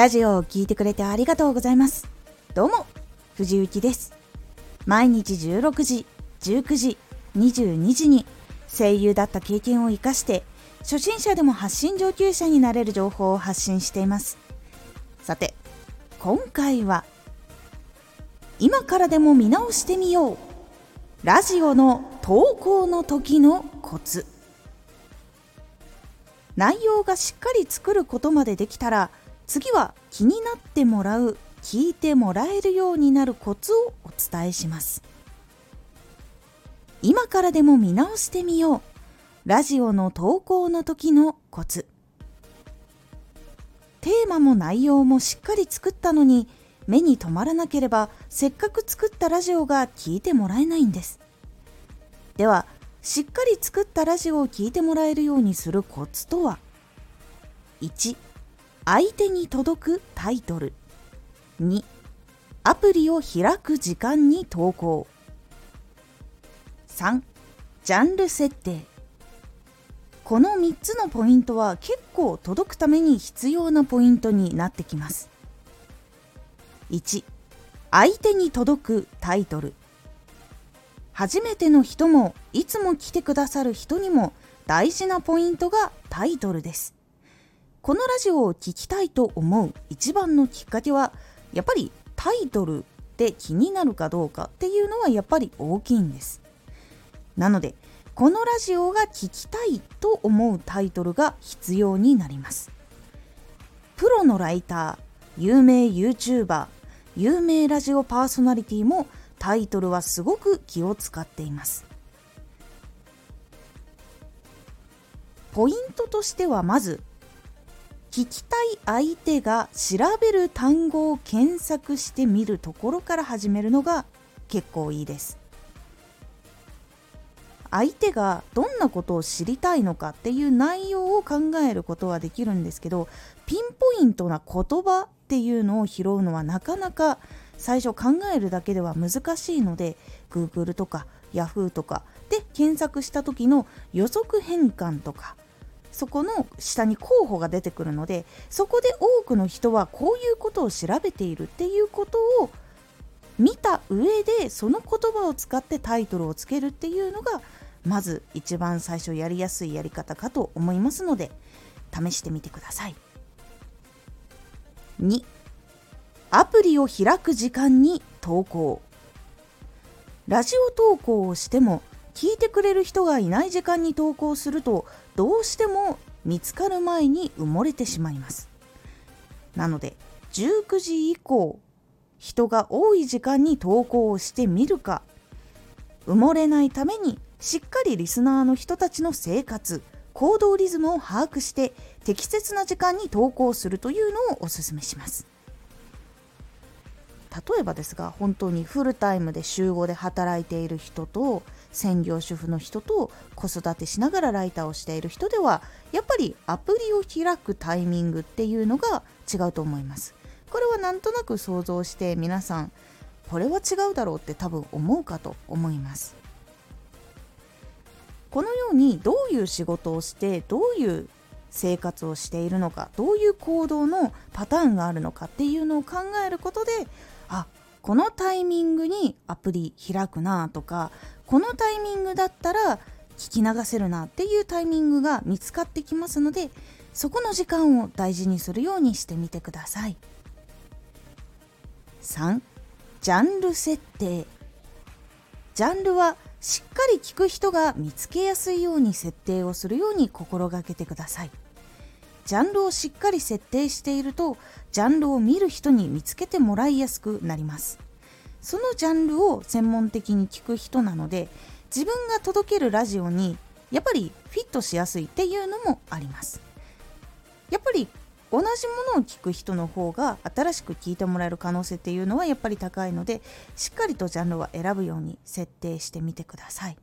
ラジオを聴いてくれてありがとうございます。どうも、藤幸です。毎日16時、19時、22時に声優だった経験を活かして初心者でも発信上級者になれる情報を発信しています。さて、今回は今からでも見直してみようラジオの投稿の時のコツ内容がしっかり作ることまでできたら次は気になってもらう聞いてもらえるようになるコツをお伝えします。今からでも見直してみよう。ラジオの投稿の時のコツ。テーマも内容もしっかり作ったのに目に留まらなければせっかく作ったラジオが聞いてもらえないんです。ではしっかり作ったラジオを聞いてもらえるようにするコツとは？1相手に届くタイトル。2アプリを開く時間に投稿。3ジャンル設定。この3つのポイントは結構届くために必要なポイントになってきます。1相手に届くタイトル。初めての人もいつも来てくださる人にも大事なポイントがタイトルです。このラジオを聴きたいと思う一番のきっかけはやっぱりタイトルで気になるかどうかっていうのはやっぱり大きいんです。なのでこのラジオが聞きたいと思うタイトルが必要になります。プロのライター有名 YouTuber 有名ラジオパーソナリティもタイトルはすごく気を使っています。ポイントとしてはまず聞きたい相手が調べる単語を検索してみるところから始めるのが結構いいです。相手がどんなことを知りたいのかっていう内容を考えることはできるんですけどピンポイントな言葉っていうのを拾うのはなかなか最初考えるだけでは難しいので Google とか Yahoo とかで検索した時の予測変換とかそこの下に候補が出てくるのでそこで多くの人はこういうことを調べているっていうことを見た上でその言葉を使ってタイトルをつけるっていうのがまず一番最初やりやすいやり方かと思いますので試してみてください。2アプリを開く時間に投稿ラジオ投稿をしても聞いてくれる人がいない時間に投稿するとどうしても見つかる前に埋もれてしまいます。なので19時以降人が多い時間に投稿をしてみるか埋もれないためにしっかりリスナーの人たちの生活行動リズムを把握して適切な時間に投稿するというのをおすすめします。例えばですが本当にフルタイムで週5で働いている人と専業主婦の人と子育てしながらライターをしている人ではやっぱりアプリを開くタイミングっていうのが違うと思います。これはなんとなく想像して皆さんこれは違うだろうって多分思うかと思います。このようにどういう仕事をしてどういう生活をしているのかどういう行動のパターンがあるのかっていうのを考えることであこのタイミングにアプリ開くなとかこのタイミングだったら聞き流せるなっていうタイミングが見つかってきますのでそこの時間を大事にするようにしてみてください。3ジャンル設定。ジャンルはしっかり聞く人が見つけやすいように設定をするように心がけてください。ジャンルをしっかり設定しているとジャンルを見る人に見つけてもらいやすくなります。そのジャンルを専門的に聞く人なので自分が届けるラジオにやっぱりフィットしやすいっていうのもあります。やっぱり同じものを聞く人の方が新しく聞いてもらえる可能性っていうのはやっぱり高いのでしっかりとジャンルは選ぶように設定してみてください。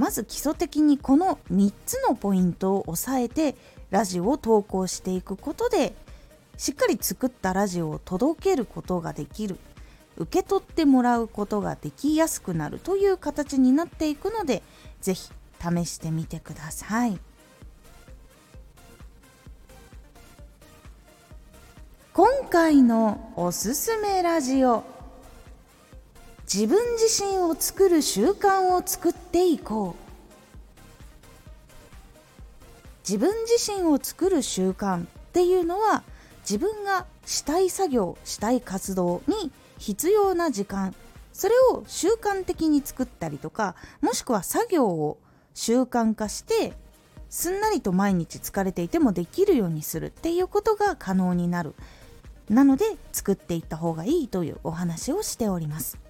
まず基礎的にこの3つのポイントを押さえてラジオを投稿していくことでしっかり作ったラジオを届けることができる受け取ってもらうことができやすくなるという形になっていくので是非試してみてください。今回のおすすめラジオ自分自身を作る習慣を作っていこう。自分自身を作る習慣っていうのは自分がしたい作業したい活動に必要な時間。それを習慣的に作ったりとかもしくは作業を習慣化してすんなりと毎日疲れていてもできるようにするっていうことが可能になる。なので作っていった方がいいというお話をしております。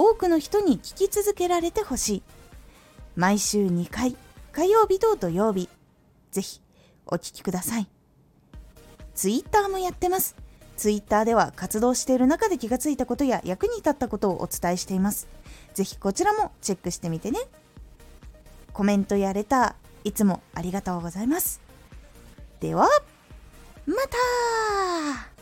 多くの人に聞き続けられてほしい。毎週2回火曜日と土曜日。ぜひお聴きください。ツイッターもやってます。ツイッターでは活動している中で気がついたことや役に立ったことをお伝えしています。ぜひこちらもチェックしてみてね。コメントやレターいつもありがとうございます。ではまた!